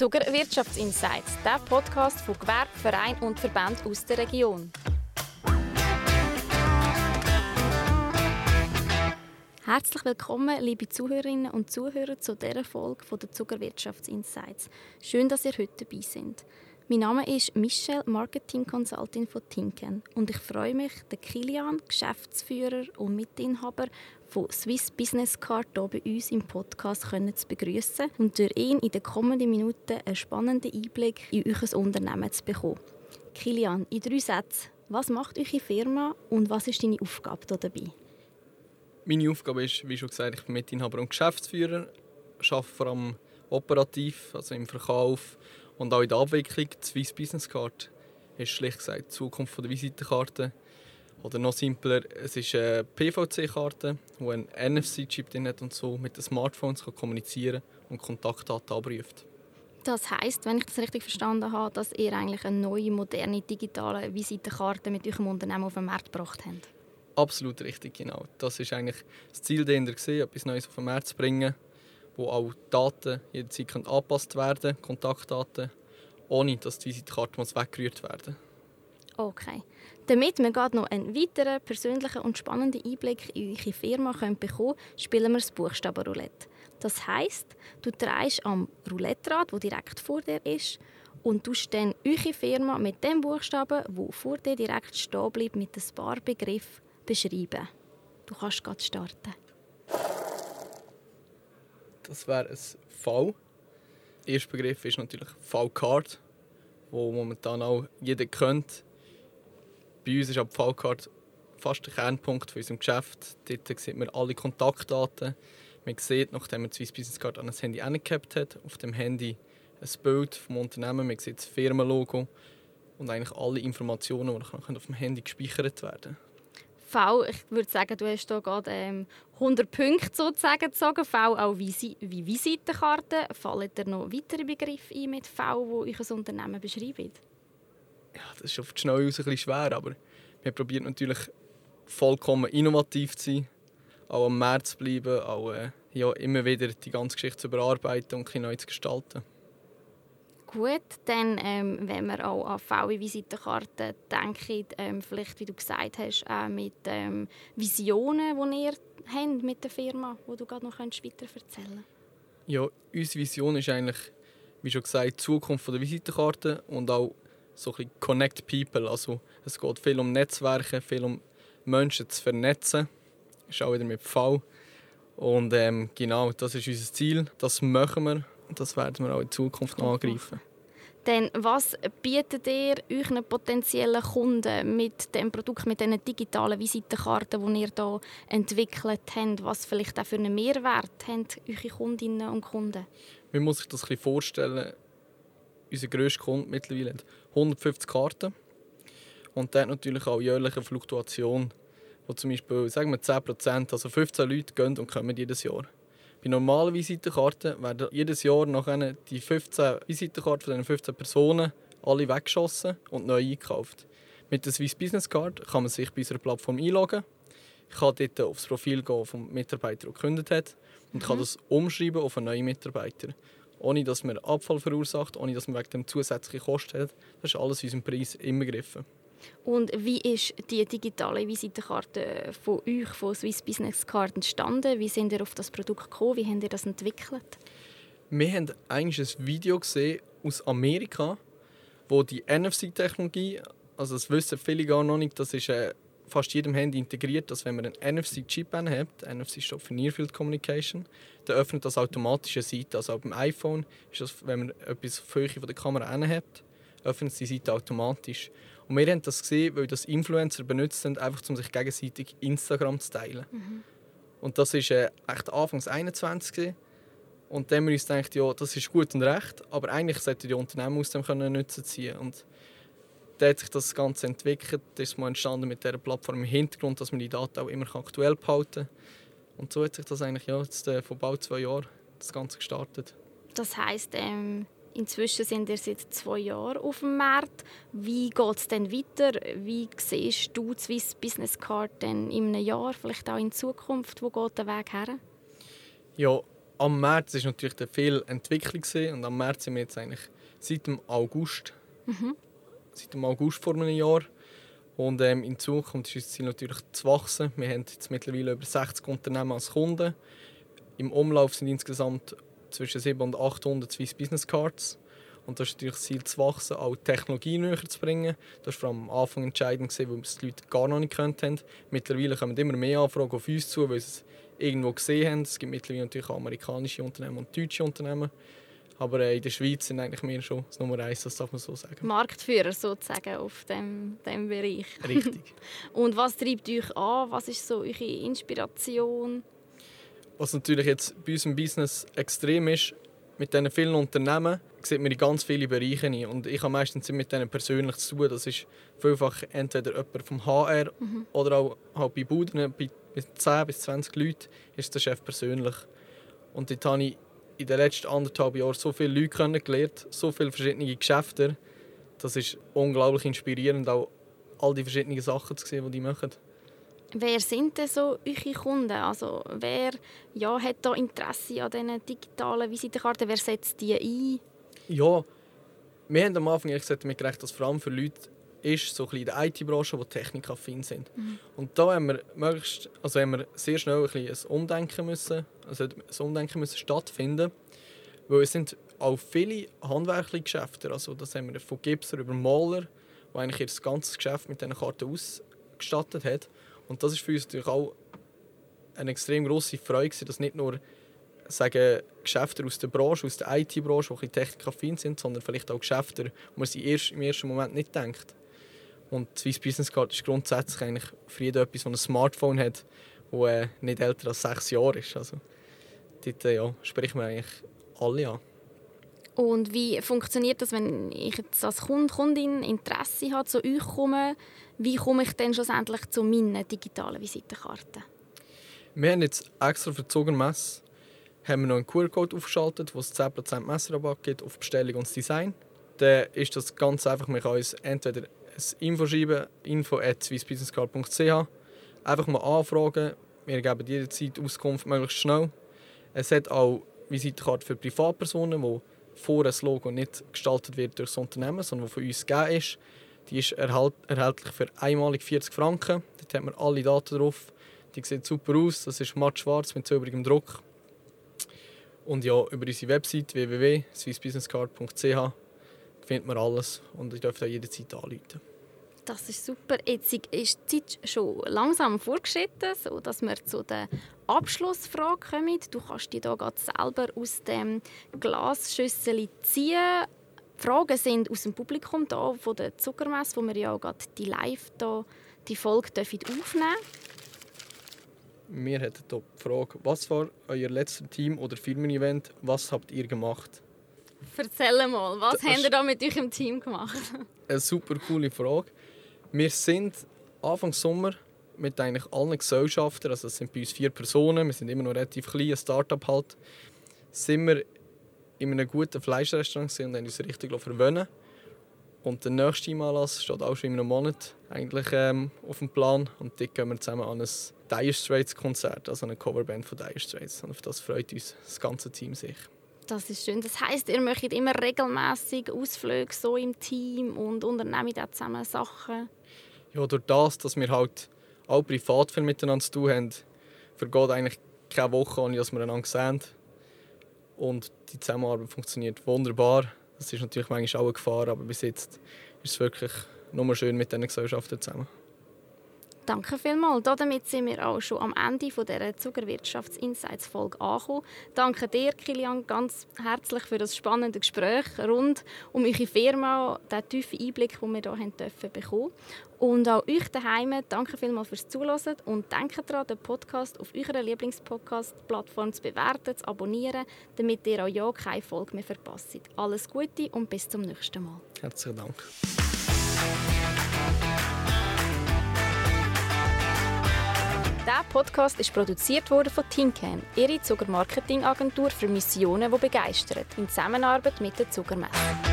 Zuger Wirtschaftsinsights, der Podcast von Gewerbe, Verein und Verband aus der Region. Herzlich willkommen, liebe Zuhörerinnen und Zuhörer, zu dieser Folge der Zuger Wirtschaftsinsights. Schön, dass ihr heute dabei seid. Mein Name ist Michelle, Marketing Consultant von Tinken und ich freue mich, den Kilian, Geschäftsführer und Mitinhaber von Swiss Business Card hier bei uns im Podcast zu begrüßen und durch ihn in den kommenden Minuten einen spannenden Einblick in euer Unternehmen zu bekommen. Kilian, in drei Sätzen, was macht eure Firma und was ist deine Aufgabe hier dabei? Meine Aufgabe ist, wie schon gesagt, ich bin Mitinhaber und Geschäftsführer, arbeite vor allem operativ, also im Verkauf und auch in der Abwicklung, die Swiss Business Card ist schlicht gesagt die Zukunft der Visitenkarte. Oder noch simpler, es ist eine PVC-Karte, die einen NFC-Chip drin hat und so mit den Smartphones kann kommunizieren und Kontaktdaten abruft. Das heißt, wenn ich das richtig verstanden habe, dass ihr eigentlich eine neue, moderne, digitale Visitenkarte mit eurem Unternehmen auf den Markt gebracht habt? Absolut richtig, genau. Das ist eigentlich das Ziel dahinter, etwas Neues auf den Markt zu bringen wo auch Daten jederzeit angepasst werden können, Kontaktdaten, ohne dass die Visitenkarte weggerührt werden Okay. Damit wir gerade noch einen weiteren persönlichen und spannenden Einblick in eure Firma bekommen können, spielen wir das Buchstabenroulette. Das heisst, du drehst am Roulette-Rad, das direkt vor dir ist, und du dann eure Firma mit dem Buchstaben, wo vor dir direkt stehen bleibt, mit ein paar Begriffen beschreiben. Du kannst gerade starten. Das wäre ein V. Erste Begriff ist natürlich V-Card, wo momentan auch jeder kennt. Bei uns ist die V-Card fast der Kernpunkt unserem Geschäft. Dort sieht man alle Kontaktdaten. Man sieht, nachdem man die Swiss Business Card an das Handy angehabt hat, auf dem Handy ein Bild vom Unternehmen, man sieht das Firmenlogo und eigentlich alle Informationen, die auf dem Handy gespeichert werden können. V, ich würde sagen, du hast hier gerade ähm, 100 Punkte sozusagen gezogen. V auch wie, wie Visitenkarte. Fallen dir noch weitere Begriffe ein mit V, die euch ein Unternehmen beschreiben? Ja, das ist auf die Schnelle ein bisschen schwer, aber wir probieren natürlich vollkommen innovativ zu sein, auch am März zu bleiben, auch äh, ja, immer wieder die ganze Geschichte zu überarbeiten und neu zu gestalten. Gut, dann, ähm, wenn wir auch an VW-Visitenkarten denken, ähm, vielleicht, wie du gesagt hast, auch mit ähm, Visionen, die ihr habt mit der Firma, die du gerade noch weiter erzählen. Ja, unsere Vision ist eigentlich, wie schon gesagt, die Zukunft der Visitenkarte und auch so ein Connect People. Also es geht viel um Netzwerke, viel um Menschen zu vernetzen. Das ist auch wieder mit V. Und ähm, genau, das ist unser Ziel. Das machen wir das werden wir auch in Zukunft noch angreifen. Denn was bietet ihr euren potenziellen Kunden mit dem Produkt, mit diesen digitalen Visitenkarten, die ihr hier entwickelt habt? Was vielleicht auch für einen Mehrwert haben eure Kundinnen und Kunden? Man muss sich das ein bisschen vorstellen. Unser grösster Kunde mittlerweile hat 150 Karten. Und der hat natürlich auch jährliche Fluktuation, wo zum Beispiel sagen wir 10%, also 15 Leute gehen und kommen jedes Jahr. Bei normalen Visitenkarten werden jedes Jahr nachher die 15 Visitenkarten von den 15 Personen alle weggeschossen und neu eingekauft. Mit der Swiss Business Card kann man sich bei unserer Plattform einloggen. Ich kann dort aufs Profil gehen vom Mitarbeiter, der gekündigt hat und mhm. kann das umschreiben auf einen neuen Mitarbeiter. Ohne dass man Abfall verursacht, ohne dass man wegen dem zusätzliche Kosten hat. Das ist alles in unserem Preis inbegriffen. Und wie ist die digitale Visitenkarte von euch, von Swiss Business Card, entstanden? Wie sind ihr auf das Produkt gekommen? Wie habt ihr das entwickelt? Wir haben eigentlich ein Video gesehen aus Amerika, wo die NFC-Technologie, also das wissen viele gar noch nicht, das ist äh, fast jedem Handy integriert, dass wenn man einen NFC-Chip hat, NFC steht für Near Field Communication, dann öffnet das automatisch eine Seite. Also beim iPhone ist das, wenn man etwas auf Höhe von der Kamera hat, öffnet die Seite automatisch. Und wir haben das gesehen, weil das Influencer benutzt haben, einfach um sich gegenseitig Instagram zu teilen. Mhm. Und das war äh, echt Anfangs 21 gewesen. Und dann haben wir uns gedacht, ja, das ist gut und recht, aber eigentlich sollten die Unternehmen aus dem können nutzen ziehen. Und dann hat sich das Ganze entwickelt. Das ist mal entstanden mit dieser Plattform im Hintergrund, dass man die Daten auch immer aktuell behalten kann. Und so hat sich das eigentlich ja, jetzt, äh, vor bald zwei Jahren das Ganze gestartet. Das heisst, ähm, Inzwischen sind wir seit zwei Jahren auf dem Markt. Wie geht es denn weiter? Wie siehst du die Swiss Business Card denn in einem Jahr, vielleicht auch in Zukunft? Wo geht der Weg her? Ja, am März ist natürlich viel Entwicklung und am März sind wir jetzt eigentlich seit dem August, mhm. seit dem August vor einem Jahr. Und ähm, in Zukunft ist das Ziel natürlich zu wachsen. Wir haben jetzt mittlerweile über 60 Unternehmen als Kunden. Im Umlauf sind insgesamt zwischen 700 und 800 Swiss Business Cards. Und das ist natürlich das Ziel zu wachsen, auch Technologie näher zu bringen. Das war am Anfang entscheidend, weil es die Leute gar noch nicht haben. Mittlerweile kommen immer mehr Anfragen auf uns zu, weil sie es irgendwo gesehen haben. Es gibt mittlerweile natürlich auch amerikanische Unternehmen und deutsche Unternehmen. Aber äh, in der Schweiz sind eigentlich wir schon das Nummer eins, das darf man so sagen. Marktführer sozusagen auf dem, dem Bereich. Richtig. und was treibt euch an? Was ist so eure Inspiration? Was natürlich jetzt bei unserem Business extrem ist, mit diesen vielen Unternehmen sieht man in ganz viele Bereiche ein. Und ich habe meistens mit denen persönlich zu tun. Das ist vielfach entweder jemand vom HR mhm. oder auch halt bei Buden, bei 10 bis 20 Leuten ist der Chef persönlich. Und dort habe ich in den letzten anderthalb Jahren so viele Leute kennengelernt, so viele verschiedene Geschäfte. Das ist unglaublich inspirierend, auch all die verschiedenen Sachen zu sehen, die die machen. Wer sind denn so eure Kunden? Also wer ja, hat da Interesse an diesen digitalen Visitenkarten? Wer setzt die ein? Ja, wir haben am Anfang gesagt, damit gerechnet, dass vor allem für Leute ist, so in der IT-Branche, die technikaffin sind. Mhm. Und da haben wir, möglichst, also haben wir sehr schnell ein, ein Umdenken müssen, also ein Umdenken müssen stattfinden, weil es sind auch viele handwerkliche Geschäfte, also das haben wir von Gipser über Maler, die eigentlich ihr ganzes Geschäft mit diesen Karten ausgestattet hat. Und das ist für uns natürlich auch eine extrem grosse Freude, dass nicht nur sagen Geschäfte aus der Branche, aus der IT-Branche, die technikaffin sind, sondern vielleicht auch Geschäfte, wo man sich im ersten Moment nicht denkt. Und die Swiss Business Card ist grundsätzlich eigentlich für jeden etwas, das ein Smartphone hat, das äh, nicht älter als sechs Jahre ist. Also, dort äh, ja, spricht man eigentlich alle an. Und wie funktioniert das, wenn ich jetzt als Kunde, Kundin Interesse habe, zu euch komme? Wie komme ich dann schlussendlich zu meinen digitalen Visitenkarten? Wir haben jetzt extra für die Zugermesse haben wir noch einen QR-Code aufgeschaltet, wo es 10% Messrabatt gibt auf Bestellung und Design. Dann ist das ganz einfach, man kann uns entweder ein Info schreiben, info.swissbusinesscard.ch. Einfach mal anfragen. Wir geben jederzeit Auskunft möglichst schnell. Es hat auch Visitenkarte für Privatpersonen, wo vor ein Logo nicht gestaltet wird durch das Unternehmen, sondern von uns gegeben ist. Die ist erhältlich für einmalig 40 Franken. Dort hat man alle Daten drauf. Die sieht super aus. Das ist matt schwarz mit silberigem Druck. Und ja, über unsere Website www.swissbusinesscard.ch findet man alles und ihr dürft auch jederzeit anrufen. Das ist super. Jetzt ist die Zeit schon langsam vorgeschritten, sodass wir zu der Abschlussfrage kommen. Du kannst die hier selber aus dem Glasschüssel ziehen. Die Fragen sind aus dem Publikum da, von der Zuckermesse, wo wir ja auch gerade die live da, die Folge aufnehmen Wir hätten hier die Frage, was war euer letztes Team- oder Firmen-Event? Was habt ihr gemacht? Erzähl mal, was das habt ihr da mit eurem Team gemacht? Eine super coole Frage. Wir sind Anfang Sommer mit eigentlich allen Gesellschaftern, also es sind bei uns vier Personen, wir sind immer noch relativ klein, ein Start-up halt, sind wir in einem guten Fleischrestaurant und haben uns richtig verwöhnen und der nächste Anlass steht auch schon in einem Monat eigentlich ähm, auf dem Plan. Und dort gehen wir zusammen an ein Dire Straits Konzert, also eine Coverband von Dire Straits. Und auf das freut uns das ganze Team sich. Das ist schön. Das heißt, ihr möchtet immer regelmäßig Ausflüge so im Team und unternehmt auch zusammen Sachen? Ja, durch das, dass wir halt auch privat viel miteinander zu tun haben, vergeht eigentlich keine Woche, ohne dass wir einander sehen. Und die Zusammenarbeit funktioniert wunderbar. Das ist natürlich manchmal auch eine Gefahr, aber bis jetzt ist es wirklich nur schön mit diesen Gesellschaften zusammen. Danke vielmals. Damit sind wir auch schon am Ende dieser Zuckerwirtschafts-Insights-Folge angekommen. Danke dir, Kilian, ganz herzlich für das spannende Gespräch rund um eure Firma, den tiefen Einblick, den wir hier haben dürfen bekommen. Und auch euch daheim, danke vielmals fürs Zuhören und denkt daran, den Podcast auf eurer Lieblingspodcast-Plattform zu bewerten, zu abonnieren, damit ihr auch ja keine Folge mehr verpasst. Alles Gute und bis zum nächsten Mal. Herzlichen Dank. Dieser Podcast ist produziert worden von Tincan, ihre Zuckermarketingagentur für Missionen, die begeistern, in Zusammenarbeit mit der Zuckermesse.